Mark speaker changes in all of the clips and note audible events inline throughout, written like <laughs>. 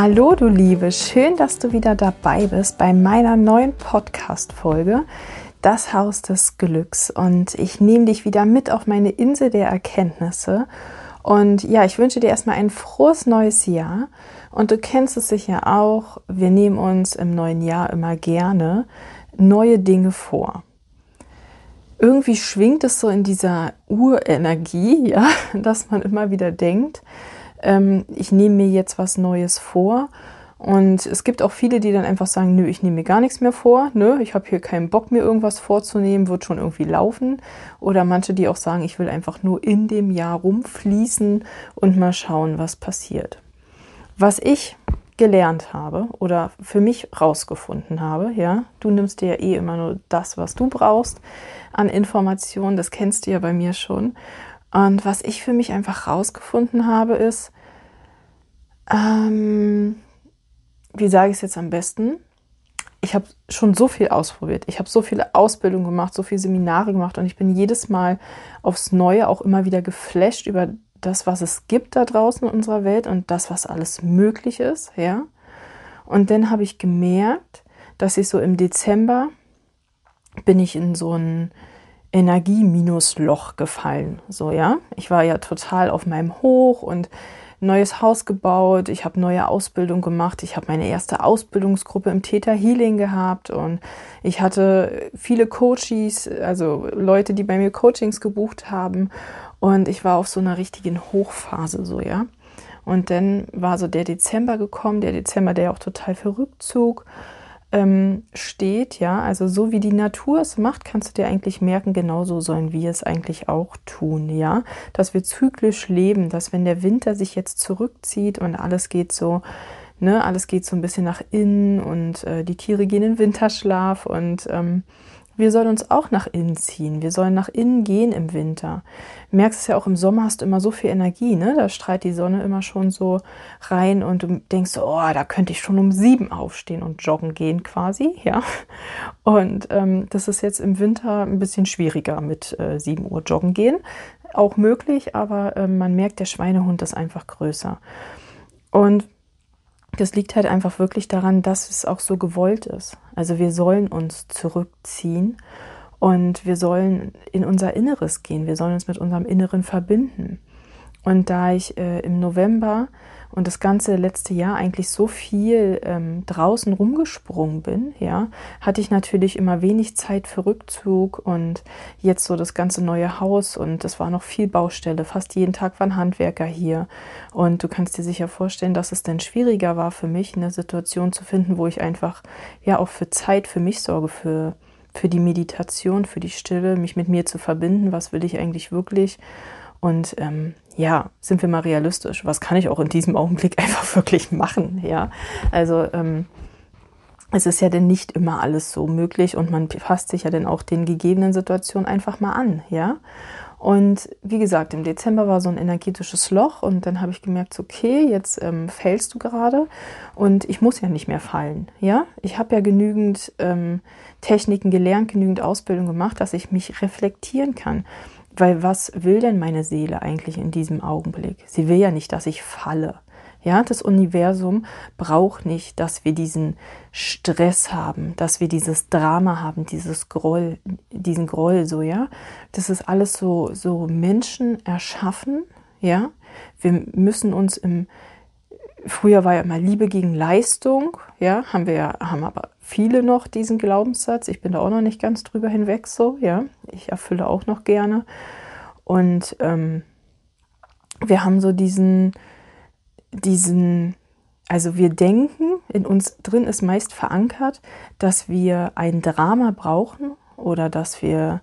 Speaker 1: Hallo du Liebe, schön, dass du wieder dabei bist bei meiner neuen Podcast-Folge Das Haus des Glücks. Und ich nehme dich wieder mit auf meine Insel der Erkenntnisse. Und ja, ich wünsche dir erstmal ein frohes neues Jahr. Und du kennst es sicher auch, wir nehmen uns im neuen Jahr immer gerne neue Dinge vor. Irgendwie schwingt es so in dieser Urenergie, <laughs> ja, dass man immer wieder denkt, ähm, ich nehme mir jetzt was Neues vor. Und es gibt auch viele, die dann einfach sagen, nö, ich nehme mir gar nichts mehr vor, nö, ich habe hier keinen Bock, mir irgendwas vorzunehmen, wird schon irgendwie laufen. Oder manche, die auch sagen, ich will einfach nur in dem Jahr rumfließen und mal schauen, was passiert. Was ich gelernt habe oder für mich rausgefunden habe, ja, du nimmst dir ja eh immer nur das, was du brauchst an Informationen, das kennst du ja bei mir schon. Und was ich für mich einfach rausgefunden habe, ist, ähm, wie sage ich es jetzt am besten? Ich habe schon so viel ausprobiert. Ich habe so viele Ausbildungen gemacht, so viele Seminare gemacht und ich bin jedes Mal aufs Neue auch immer wieder geflasht über das, was es gibt da draußen in unserer Welt und das, was alles möglich ist, ja. Und dann habe ich gemerkt, dass ich so im Dezember bin ich in so ein Energie-Minusloch gefallen, so, ja. Ich war ja total auf meinem Hoch und neues Haus gebaut, ich habe neue Ausbildung gemacht, ich habe meine erste Ausbildungsgruppe im Theta Healing gehabt und ich hatte viele Coaches, also Leute, die bei mir Coachings gebucht haben. Und ich war auf so einer richtigen Hochphase, so, ja. Und dann war so der Dezember gekommen, der Dezember, der auch total für Rückzug ähm, steht, ja. Also so wie die Natur es macht, kannst du dir eigentlich merken, genauso sollen wir es eigentlich auch tun, ja. Dass wir zyklisch leben, dass wenn der Winter sich jetzt zurückzieht und alles geht so, ne, alles geht so ein bisschen nach innen und äh, die Tiere gehen in Winterschlaf und ähm, wir sollen uns auch nach innen ziehen. Wir sollen nach innen gehen im Winter. Du merkst es ja auch im Sommer hast du immer so viel Energie, ne? Da strahlt die Sonne immer schon so rein und du denkst, oh, da könnte ich schon um sieben aufstehen und joggen gehen quasi, ja. Und ähm, das ist jetzt im Winter ein bisschen schwieriger mit äh, sieben Uhr joggen gehen. Auch möglich, aber äh, man merkt, der Schweinehund ist einfach größer. Und das liegt halt einfach wirklich daran, dass es auch so gewollt ist. Also wir sollen uns zurückziehen und wir sollen in unser Inneres gehen. Wir sollen uns mit unserem Inneren verbinden. Und da ich äh, im November und das ganze letzte Jahr eigentlich so viel ähm, draußen rumgesprungen bin, ja, hatte ich natürlich immer wenig Zeit für Rückzug und jetzt so das ganze neue Haus und es war noch viel Baustelle. Fast jeden Tag waren Handwerker hier und du kannst dir sicher vorstellen, dass es dann schwieriger war für mich, eine Situation zu finden, wo ich einfach ja auch für Zeit für mich sorge, für für die Meditation, für die Stille, mich mit mir zu verbinden. Was will ich eigentlich wirklich? Und ähm, ja, sind wir mal realistisch. Was kann ich auch in diesem Augenblick <laughs> einfach wirklich machen? Ja, also ähm, es ist ja denn nicht immer alles so möglich und man passt sich ja dann auch den gegebenen Situationen einfach mal an, ja. Und wie gesagt, im Dezember war so ein energetisches Loch und dann habe ich gemerkt, okay, jetzt ähm, fällst du gerade und ich muss ja nicht mehr fallen. Ja, ich habe ja genügend ähm, Techniken gelernt, genügend Ausbildung gemacht, dass ich mich reflektieren kann. Weil was will denn meine Seele eigentlich in diesem Augenblick? Sie will ja nicht, dass ich falle. Ja, das Universum braucht nicht, dass wir diesen Stress haben, dass wir dieses Drama haben, dieses Groll, diesen Groll so, ja. Das ist alles so, so Menschen erschaffen, ja. Wir müssen uns im, früher war ja immer Liebe gegen Leistung, ja, haben wir ja, haben aber viele noch diesen Glaubenssatz. Ich bin da auch noch nicht ganz drüber hinweg so, ja. Ich erfülle auch noch gerne. Und ähm, wir haben so diesen, diesen, also wir denken, in uns drin ist meist verankert, dass wir ein Drama brauchen, oder dass wir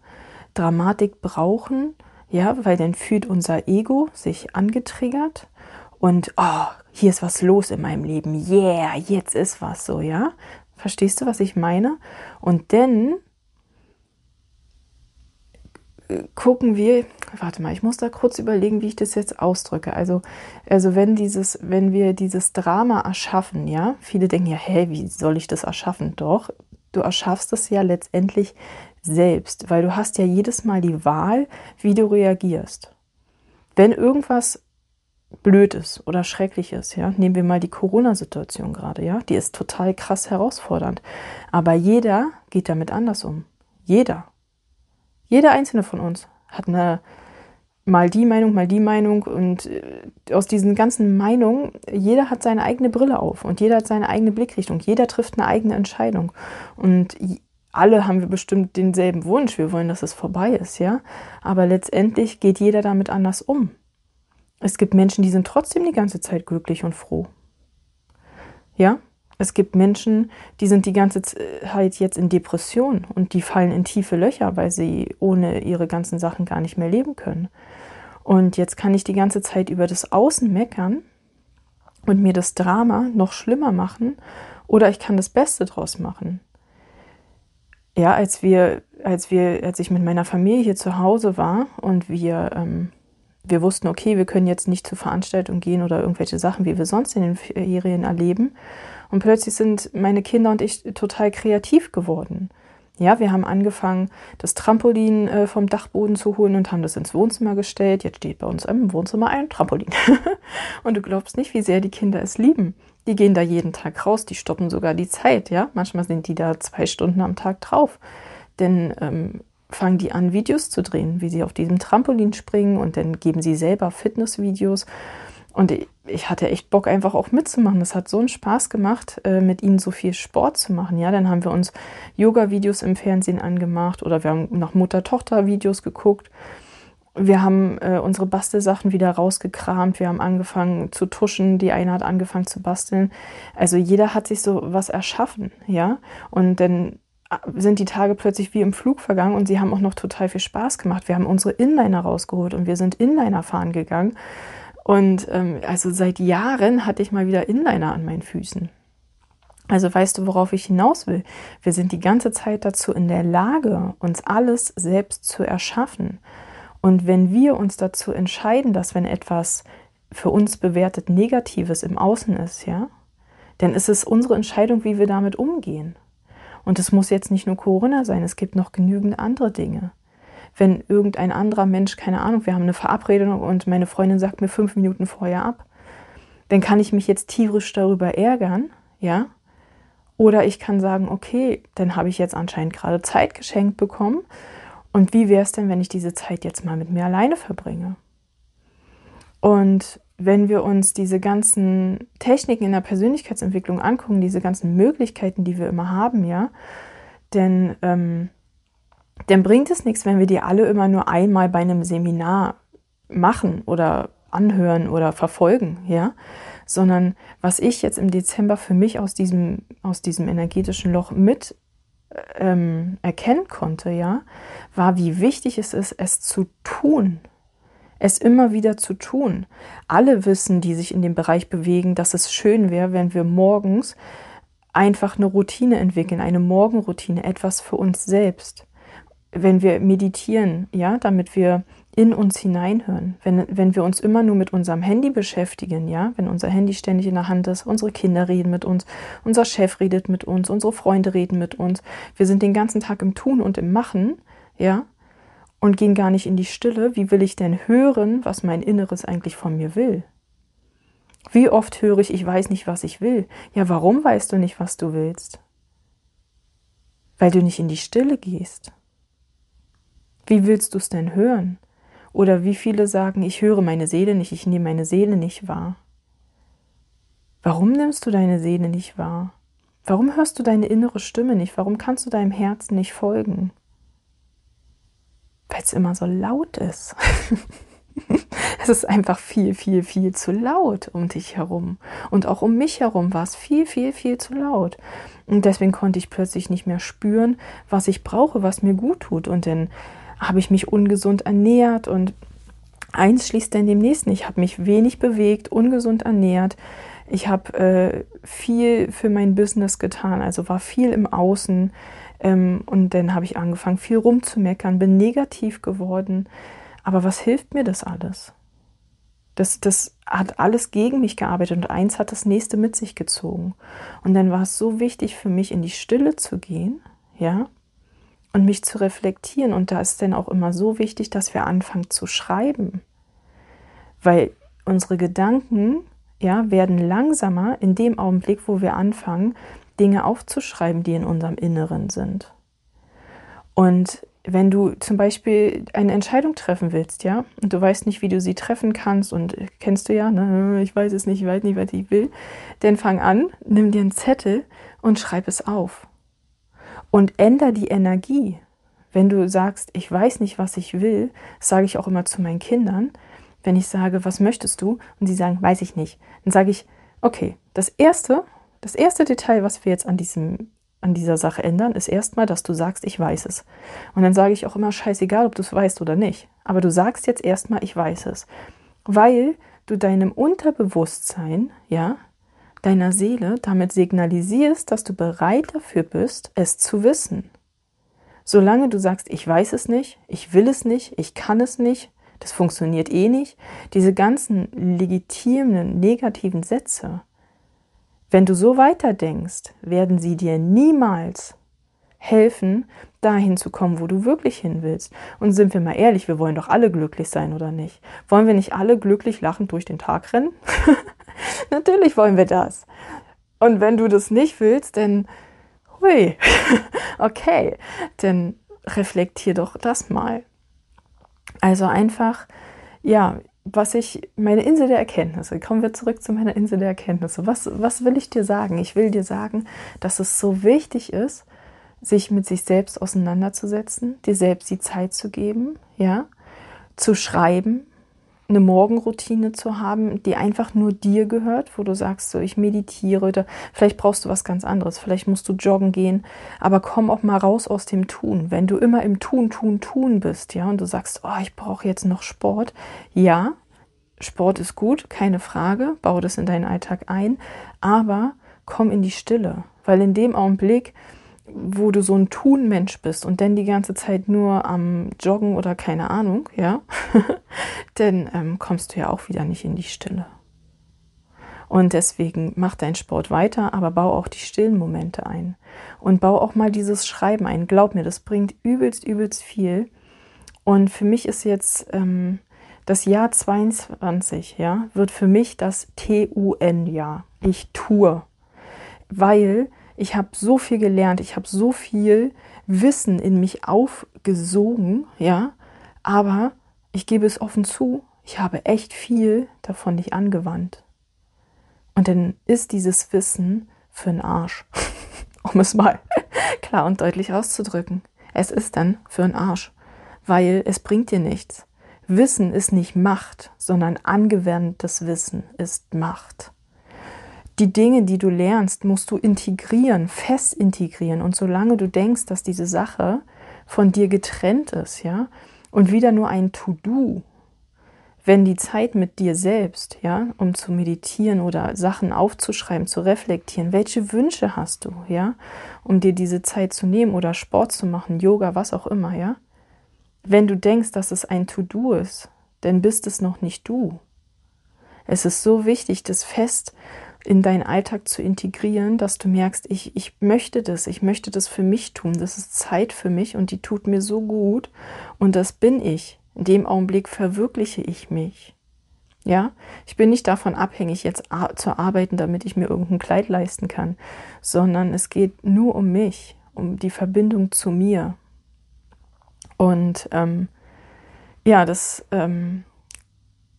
Speaker 1: Dramatik brauchen, ja, weil dann fühlt unser Ego sich angetriggert und oh, hier ist was los in meinem Leben. Yeah, jetzt ist was so, ja? Verstehst du, was ich meine? Und dann gucken wir, warte mal, ich muss da kurz überlegen, wie ich das jetzt ausdrücke. Also, also wenn dieses, wenn wir dieses Drama erschaffen, ja, viele denken ja, hä, wie soll ich das erschaffen? Doch, du erschaffst es ja letztendlich selbst, weil du hast ja jedes Mal die Wahl, wie du reagierst. Wenn irgendwas blöd ist oder schrecklich ist, ja, nehmen wir mal die Corona-Situation gerade, ja, die ist total krass herausfordernd. Aber jeder geht damit anders um. Jeder. Jeder einzelne von uns hat eine mal die Meinung, mal die Meinung und äh, aus diesen ganzen Meinungen, jeder hat seine eigene Brille auf und jeder hat seine eigene Blickrichtung, jeder trifft eine eigene Entscheidung und alle haben wir bestimmt denselben Wunsch, wir wollen, dass es vorbei ist, ja, aber letztendlich geht jeder damit anders um. Es gibt Menschen, die sind trotzdem die ganze Zeit glücklich und froh. Ja, es gibt Menschen, die sind die ganze Zeit jetzt in Depression und die fallen in tiefe Löcher, weil sie ohne ihre ganzen Sachen gar nicht mehr leben können. Und jetzt kann ich die ganze Zeit über das Außen meckern und mir das Drama noch schlimmer machen oder ich kann das Beste draus machen. Ja, als wir, als wir, als ich mit meiner Familie hier zu Hause war und wir ähm, wir wussten, okay, wir können jetzt nicht zur Veranstaltung gehen oder irgendwelche Sachen, wie wir sonst in den Ferien erleben. Und plötzlich sind meine Kinder und ich total kreativ geworden. Ja, wir haben angefangen, das Trampolin äh, vom Dachboden zu holen und haben das ins Wohnzimmer gestellt. Jetzt steht bei uns im Wohnzimmer ein Trampolin. <laughs> und du glaubst nicht, wie sehr die Kinder es lieben. Die gehen da jeden Tag raus, die stoppen sogar die Zeit, ja. Manchmal sind die da zwei Stunden am Tag drauf. Denn ähm, fangen die an, Videos zu drehen, wie sie auf diesem Trampolin springen und dann geben sie selber Fitnessvideos. Und ich hatte echt Bock, einfach auch mitzumachen. Das hat so einen Spaß gemacht, äh, mit ihnen so viel Sport zu machen. Ja, dann haben wir uns Yoga-Videos im Fernsehen angemacht oder wir haben nach Mutter-Tochter-Videos geguckt. Wir haben äh, unsere Bastelsachen wieder rausgekramt. Wir haben angefangen zu tuschen. Die eine hat angefangen zu basteln. Also jeder hat sich so was erschaffen, ja. Und dann sind die Tage plötzlich wie im Flug vergangen und sie haben auch noch total viel Spaß gemacht. Wir haben unsere Inliner rausgeholt und wir sind Inliner fahren gegangen. Und ähm, also seit Jahren hatte ich mal wieder Inliner an meinen Füßen. Also weißt du, worauf ich hinaus will? Wir sind die ganze Zeit dazu in der Lage, uns alles selbst zu erschaffen. Und wenn wir uns dazu entscheiden, dass wenn etwas für uns bewertet Negatives im Außen ist, ja, dann ist es unsere Entscheidung, wie wir damit umgehen. Und es muss jetzt nicht nur Corona sein, es gibt noch genügend andere Dinge. Wenn irgendein anderer Mensch, keine Ahnung, wir haben eine Verabredung und meine Freundin sagt mir fünf Minuten vorher ab, dann kann ich mich jetzt tierisch darüber ärgern, ja. Oder ich kann sagen, okay, dann habe ich jetzt anscheinend gerade Zeit geschenkt bekommen. Und wie wäre es denn, wenn ich diese Zeit jetzt mal mit mir alleine verbringe? Und wenn wir uns diese ganzen Techniken in der Persönlichkeitsentwicklung angucken, diese ganzen Möglichkeiten, die wir immer haben, ja, denn ähm, dann bringt es nichts, wenn wir die alle immer nur einmal bei einem Seminar machen oder anhören oder verfolgen, ja, sondern was ich jetzt im Dezember für mich aus diesem, aus diesem energetischen Loch mit ähm, erkennen konnte, ja, war, wie wichtig es ist, es zu tun, es immer wieder zu tun. Alle wissen, die sich in dem Bereich bewegen, dass es schön wäre, wenn wir morgens einfach eine Routine entwickeln, eine Morgenroutine, etwas für uns selbst. Wenn wir meditieren, ja, damit wir in uns hineinhören. Wenn, wenn wir uns immer nur mit unserem Handy beschäftigen, ja, wenn unser Handy ständig in der Hand ist, unsere Kinder reden mit uns, unser Chef redet mit uns, unsere Freunde reden mit uns, wir sind den ganzen Tag im Tun und im Machen, ja, und gehen gar nicht in die Stille, wie will ich denn hören, was mein Inneres eigentlich von mir will? Wie oft höre ich, ich weiß nicht, was ich will. Ja, warum weißt du nicht, was du willst? Weil du nicht in die Stille gehst. Wie willst du es denn hören? Oder wie viele sagen, ich höre meine Seele nicht, ich nehme meine Seele nicht wahr. Warum nimmst du deine Seele nicht wahr? Warum hörst du deine innere Stimme nicht? Warum kannst du deinem Herzen nicht folgen? Weil es immer so laut ist. <laughs> es ist einfach viel, viel, viel zu laut um dich herum. Und auch um mich herum war es viel, viel, viel zu laut. Und deswegen konnte ich plötzlich nicht mehr spüren, was ich brauche, was mir gut tut. Und dann habe ich mich ungesund ernährt und eins schließt dann dem nächsten. Ich habe mich wenig bewegt, ungesund ernährt. Ich habe äh, viel für mein Business getan, also war viel im Außen. Ähm, und dann habe ich angefangen, viel rumzumeckern, bin negativ geworden. Aber was hilft mir das alles? Das, das hat alles gegen mich gearbeitet und eins hat das nächste mit sich gezogen. Und dann war es so wichtig für mich, in die Stille zu gehen, ja, und mich zu reflektieren. Und da ist dann auch immer so wichtig, dass wir anfangen zu schreiben. Weil unsere Gedanken, ja, werden langsamer in dem Augenblick, wo wir anfangen, Dinge aufzuschreiben, die in unserem Inneren sind. Und wenn du zum Beispiel eine Entscheidung treffen willst, ja, und du weißt nicht, wie du sie treffen kannst und kennst du ja, ne, ich weiß es nicht, ich weiß nicht, was ich will, dann fang an, nimm dir einen Zettel und schreib es auf. Und änder die Energie. Wenn du sagst, ich weiß nicht, was ich will, sage ich auch immer zu meinen Kindern, wenn ich sage, was möchtest du? Und sie sagen, weiß ich nicht. Dann sage ich, okay, das erste, das erste Detail, was wir jetzt an diesem an dieser Sache ändern, ist erstmal, dass du sagst, ich weiß es. Und dann sage ich auch immer, scheißegal, ob du es weißt oder nicht. Aber du sagst jetzt erstmal, ich weiß es. Weil du deinem Unterbewusstsein, ja, deiner Seele damit signalisierst, dass du bereit dafür bist, es zu wissen. Solange du sagst, ich weiß es nicht, ich will es nicht, ich kann es nicht, das funktioniert eh nicht, diese ganzen legitimen negativen Sätze, wenn du so weiterdenkst, werden sie dir niemals helfen, dahin zu kommen, wo du wirklich hin willst. Und sind wir mal ehrlich, wir wollen doch alle glücklich sein, oder nicht? Wollen wir nicht alle glücklich lachend durch den Tag rennen? <laughs> Natürlich wollen wir das. Und wenn du das nicht willst, dann, hui, <laughs> okay, dann reflektier doch das mal. Also einfach, ja, was ich, meine Insel der Erkenntnisse, kommen wir zurück zu meiner Insel der Erkenntnisse. Was, was will ich dir sagen? Ich will dir sagen, dass es so wichtig ist, sich mit sich selbst auseinanderzusetzen, dir selbst die Zeit zu geben, ja, zu schreiben, eine Morgenroutine zu haben, die einfach nur dir gehört, wo du sagst, so ich meditiere oder vielleicht brauchst du was ganz anderes, vielleicht musst du joggen gehen, aber komm auch mal raus aus dem Tun. Wenn du immer im Tun, Tun, Tun bist, ja, und du sagst, oh, ich brauche jetzt noch Sport, ja, Sport ist gut, keine Frage, baue das in deinen Alltag ein, aber komm in die Stille, weil in dem Augenblick, wo du so ein Tun-Mensch bist und dann die ganze Zeit nur am Joggen oder keine Ahnung, ja, <laughs> dann ähm, kommst du ja auch wieder nicht in die Stille. Und deswegen mach deinen Sport weiter, aber bau auch die stillen Momente ein. Und bau auch mal dieses Schreiben ein. Glaub mir, das bringt übelst, übelst viel. Und für mich ist jetzt ähm, das Jahr 22, ja, wird für mich das TUN-Jahr. Ich tue. Weil ich habe so viel gelernt, ich habe so viel Wissen in mich aufgesogen, ja, aber ich gebe es offen zu, ich habe echt viel davon nicht angewandt. Und dann ist dieses Wissen für einen Arsch, <laughs> um es mal <laughs> klar und deutlich auszudrücken. Es ist dann für einen Arsch, weil es bringt dir nichts. Wissen ist nicht Macht, sondern angewandtes Wissen ist Macht die Dinge, die du lernst, musst du integrieren, fest integrieren. Und solange du denkst, dass diese Sache von dir getrennt ist, ja, und wieder nur ein To-Do, wenn die Zeit mit dir selbst, ja, um zu meditieren oder Sachen aufzuschreiben, zu reflektieren, welche Wünsche hast du, ja, um dir diese Zeit zu nehmen oder Sport zu machen, Yoga, was auch immer, ja. Wenn du denkst, dass es ein To-Do ist, dann bist es noch nicht du. Es ist so wichtig, das fest in deinen Alltag zu integrieren, dass du merkst, ich, ich möchte das, ich möchte das für mich tun, das ist Zeit für mich und die tut mir so gut und das bin ich. In dem Augenblick verwirkliche ich mich. Ja, ich bin nicht davon abhängig, jetzt zu arbeiten, damit ich mir irgendein Kleid leisten kann, sondern es geht nur um mich, um die Verbindung zu mir. Und ähm, ja, das ähm,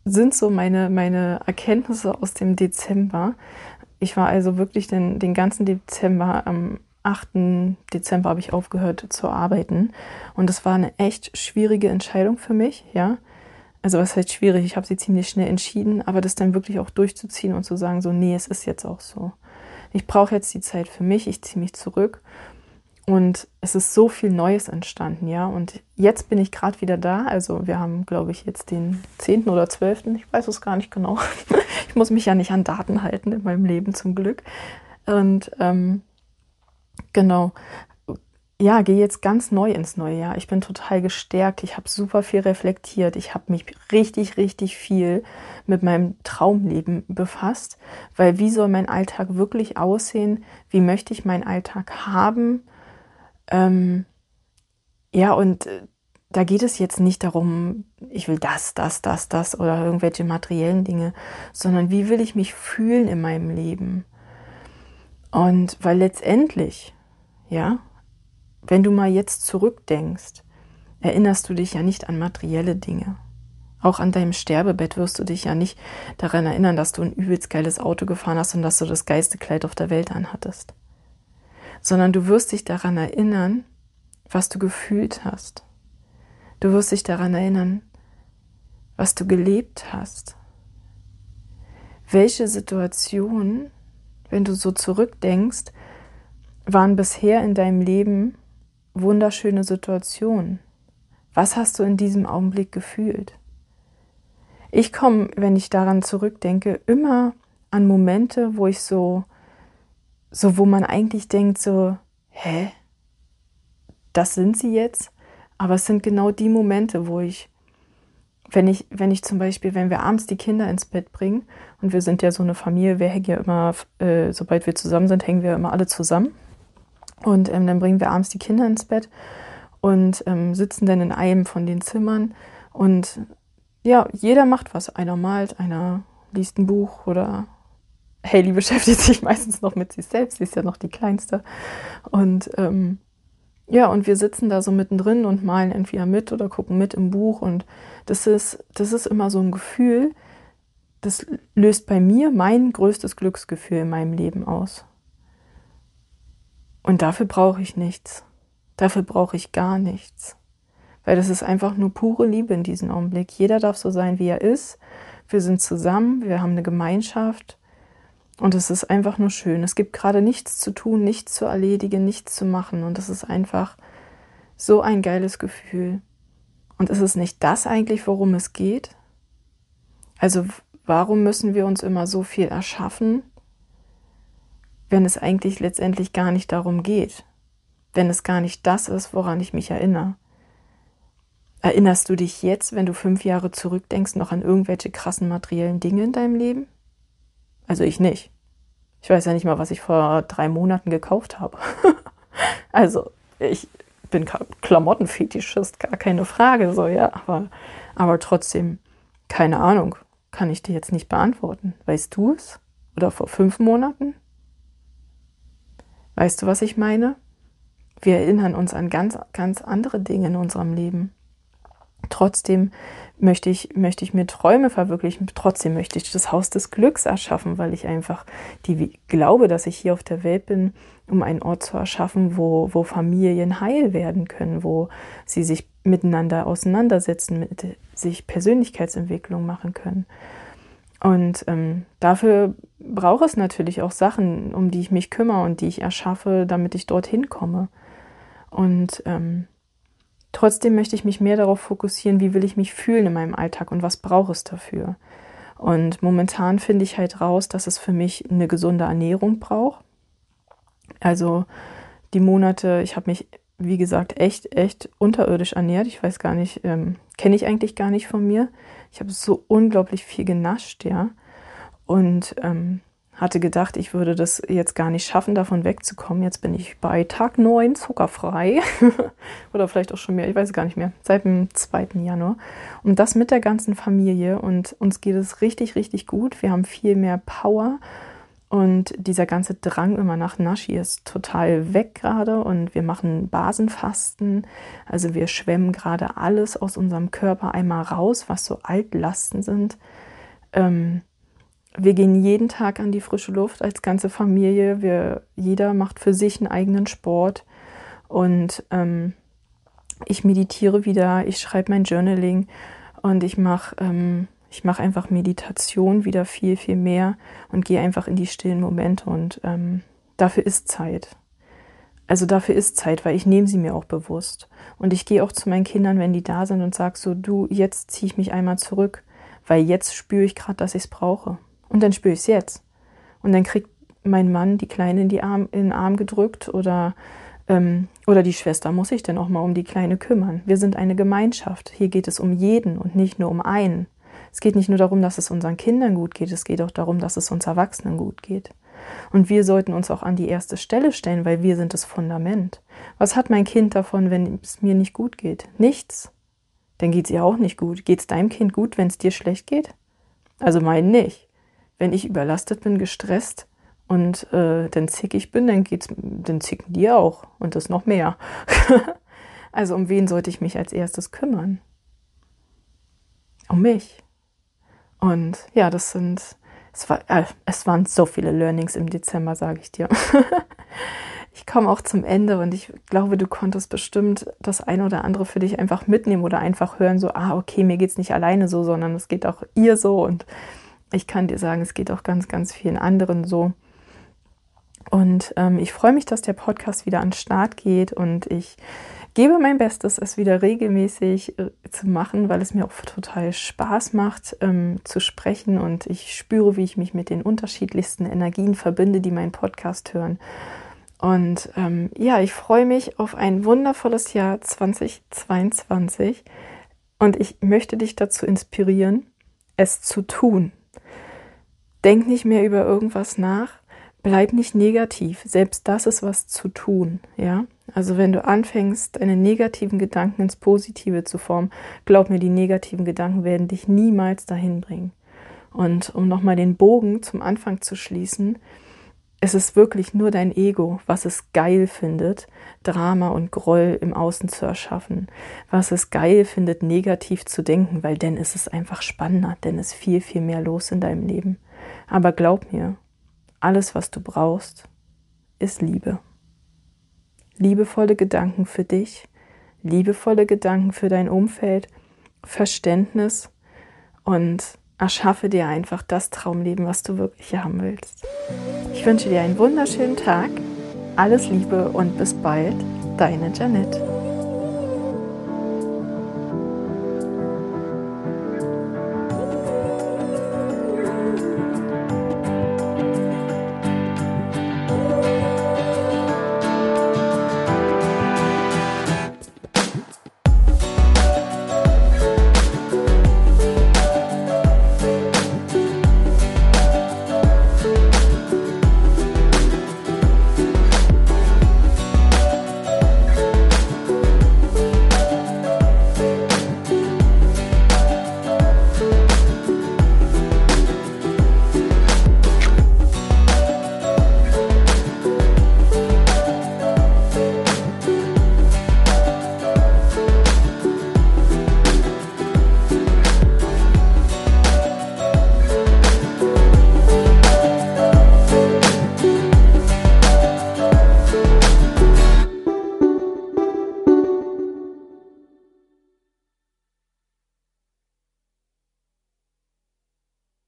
Speaker 1: sind so meine, meine Erkenntnisse aus dem Dezember. Ich war also wirklich den, den ganzen Dezember, am 8. Dezember habe ich aufgehört zu arbeiten. Und das war eine echt schwierige Entscheidung für mich, ja. Also was halt schwierig, ich habe sie ziemlich schnell entschieden, aber das dann wirklich auch durchzuziehen und zu sagen, so, nee, es ist jetzt auch so. Ich brauche jetzt die Zeit für mich, ich ziehe mich zurück. Und es ist so viel Neues entstanden, ja. Und jetzt bin ich gerade wieder da. Also wir haben, glaube ich, jetzt den 10. oder 12. Ich weiß es gar nicht genau. <laughs> ich muss mich ja nicht an Daten halten in meinem Leben zum Glück. Und ähm, genau ja, gehe jetzt ganz neu ins neue Jahr. Ich bin total gestärkt. Ich habe super viel reflektiert. Ich habe mich richtig, richtig viel mit meinem Traumleben befasst, weil wie soll mein Alltag wirklich aussehen? Wie möchte ich meinen Alltag haben? Ähm, ja, und äh, da geht es jetzt nicht darum, ich will das, das, das, das oder irgendwelche materiellen Dinge, sondern wie will ich mich fühlen in meinem Leben? Und weil letztendlich, ja, wenn du mal jetzt zurückdenkst, erinnerst du dich ja nicht an materielle Dinge. Auch an deinem Sterbebett wirst du dich ja nicht daran erinnern, dass du ein übelst geiles Auto gefahren hast und dass du das geilste Kleid auf der Welt anhattest. Sondern du wirst dich daran erinnern, was du gefühlt hast. Du wirst dich daran erinnern, was du gelebt hast. Welche Situationen, wenn du so zurückdenkst, waren bisher in deinem Leben wunderschöne Situation. Was hast du in diesem Augenblick gefühlt? Ich komme, wenn ich daran zurückdenke, immer an Momente, wo ich so, so, wo man eigentlich denkt, so, hä? Das sind sie jetzt? Aber es sind genau die Momente, wo ich, wenn ich, wenn ich zum Beispiel, wenn wir abends die Kinder ins Bett bringen, und wir sind ja so eine Familie, wir hängen ja immer, äh, sobald wir zusammen sind, hängen wir immer alle zusammen. Und ähm, dann bringen wir abends die Kinder ins Bett und ähm, sitzen dann in einem von den Zimmern. Und ja, jeder macht was. Einer malt, einer liest ein Buch oder Haley beschäftigt sich meistens noch mit sich selbst. Sie ist ja noch die Kleinste. Und ähm, ja, und wir sitzen da so mittendrin und malen entweder mit oder gucken mit im Buch. Und das ist, das ist immer so ein Gefühl, das löst bei mir mein größtes Glücksgefühl in meinem Leben aus. Und dafür brauche ich nichts. Dafür brauche ich gar nichts. Weil das ist einfach nur pure Liebe in diesem Augenblick. Jeder darf so sein, wie er ist. Wir sind zusammen, wir haben eine Gemeinschaft. Und es ist einfach nur schön. Es gibt gerade nichts zu tun, nichts zu erledigen, nichts zu machen. Und es ist einfach so ein geiles Gefühl. Und ist es nicht das eigentlich, worum es geht? Also warum müssen wir uns immer so viel erschaffen? wenn es eigentlich letztendlich gar nicht darum geht, wenn es gar nicht das ist, woran ich mich erinnere. Erinnerst du dich jetzt, wenn du fünf Jahre zurückdenkst, noch an irgendwelche krassen materiellen Dinge in deinem Leben? Also ich nicht. Ich weiß ja nicht mal, was ich vor drei Monaten gekauft habe. <laughs> also ich bin Klamottenfetischist, gar keine Frage, so ja, aber, aber trotzdem, keine Ahnung, kann ich dir jetzt nicht beantworten. Weißt du es? Oder vor fünf Monaten? Weißt du, was ich meine? Wir erinnern uns an ganz, ganz andere Dinge in unserem Leben. Trotzdem möchte ich, möchte ich mir Träume verwirklichen. Trotzdem möchte ich das Haus des Glücks erschaffen, weil ich einfach die glaube, dass ich hier auf der Welt bin, um einen Ort zu erschaffen, wo, wo Familien heil werden können, wo sie sich miteinander auseinandersetzen, mit sich Persönlichkeitsentwicklung machen können. Und ähm, dafür brauche es natürlich auch Sachen, um die ich mich kümmere und die ich erschaffe, damit ich dorthin komme. Und ähm, trotzdem möchte ich mich mehr darauf fokussieren, wie will ich mich fühlen in meinem Alltag und was brauche es dafür. Und momentan finde ich halt raus, dass es für mich eine gesunde Ernährung braucht. Also die Monate, ich habe mich, wie gesagt, echt, echt unterirdisch ernährt. Ich weiß gar nicht, ähm, kenne ich eigentlich gar nicht von mir. Ich habe so unglaublich viel genascht, ja. Und ähm, hatte gedacht, ich würde das jetzt gar nicht schaffen, davon wegzukommen. Jetzt bin ich bei Tag 9 zuckerfrei. <laughs> Oder vielleicht auch schon mehr, ich weiß gar nicht mehr. Seit dem 2. Januar. Und das mit der ganzen Familie. Und uns geht es richtig, richtig gut. Wir haben viel mehr Power. Und dieser ganze Drang immer nach Naschi ist total weg gerade und wir machen Basenfasten. Also wir schwemmen gerade alles aus unserem Körper einmal raus, was so Altlasten sind. Ähm, wir gehen jeden Tag an die frische Luft als ganze Familie. Wir, jeder macht für sich einen eigenen Sport. Und ähm, ich meditiere wieder, ich schreibe mein Journaling Und ich mache ähm, ich mache einfach Meditation wieder viel, viel mehr und gehe einfach in die stillen Momente und ähm, dafür ist Zeit. Also dafür ist Zeit, weil ich nehme sie mir auch bewusst. Und ich gehe auch zu meinen Kindern, wenn die da sind und sage so, du, jetzt ziehe ich mich einmal zurück, weil jetzt spüre ich gerade, dass ich es brauche. Und dann spüre ich es jetzt. Und dann kriegt mein Mann die Kleine in, die Arm, in den Arm gedrückt oder, ähm, oder die Schwester muss sich dann auch mal um die Kleine kümmern. Wir sind eine Gemeinschaft. Hier geht es um jeden und nicht nur um einen. Es geht nicht nur darum, dass es unseren Kindern gut geht, es geht auch darum, dass es uns Erwachsenen gut geht. Und wir sollten uns auch an die erste Stelle stellen, weil wir sind das Fundament. Was hat mein Kind davon, wenn es mir nicht gut geht? Nichts. Dann geht es ihr auch nicht gut. Geht es deinem Kind gut, wenn es dir schlecht geht? Also mein nicht. Wenn ich überlastet bin, gestresst und äh, dann zickig bin, dann geht's, dann zicken die auch und das noch mehr. <laughs> also um wen sollte ich mich als erstes kümmern? Um mich. Und ja, das sind, es, war, äh, es waren so viele Learnings im Dezember, sage ich dir. <laughs> ich komme auch zum Ende und ich glaube, du konntest bestimmt das eine oder andere für dich einfach mitnehmen oder einfach hören, so, ah, okay, mir geht es nicht alleine so, sondern es geht auch ihr so und ich kann dir sagen, es geht auch ganz, ganz vielen anderen so. Und ähm, ich freue mich, dass der Podcast wieder an den Start geht und ich gebe mein Bestes, es wieder regelmäßig äh, zu machen, weil es mir auch total Spaß macht, ähm, zu sprechen und ich spüre, wie ich mich mit den unterschiedlichsten Energien verbinde, die meinen Podcast hören. Und ähm, ja, ich freue mich auf ein wundervolles Jahr 2022 und ich möchte dich dazu inspirieren, es zu tun. Denk nicht mehr über irgendwas nach, bleib nicht negativ. Selbst das ist was zu tun, ja. Also wenn du anfängst, deine negativen Gedanken ins Positive zu formen, glaub mir, die negativen Gedanken werden dich niemals dahin bringen. Und um nochmal den Bogen zum Anfang zu schließen, es ist wirklich nur dein Ego, was es geil findet, Drama und Groll im Außen zu erschaffen, was es geil findet, negativ zu denken, weil dann ist es einfach spannender, denn ist viel, viel mehr los in deinem Leben. Aber glaub mir, alles, was du brauchst, ist Liebe. Liebevolle Gedanken für dich, liebevolle Gedanken für dein Umfeld, Verständnis und erschaffe dir einfach das Traumleben, was du wirklich haben willst. Ich wünsche dir einen wunderschönen Tag, alles Liebe und bis bald, deine Janet.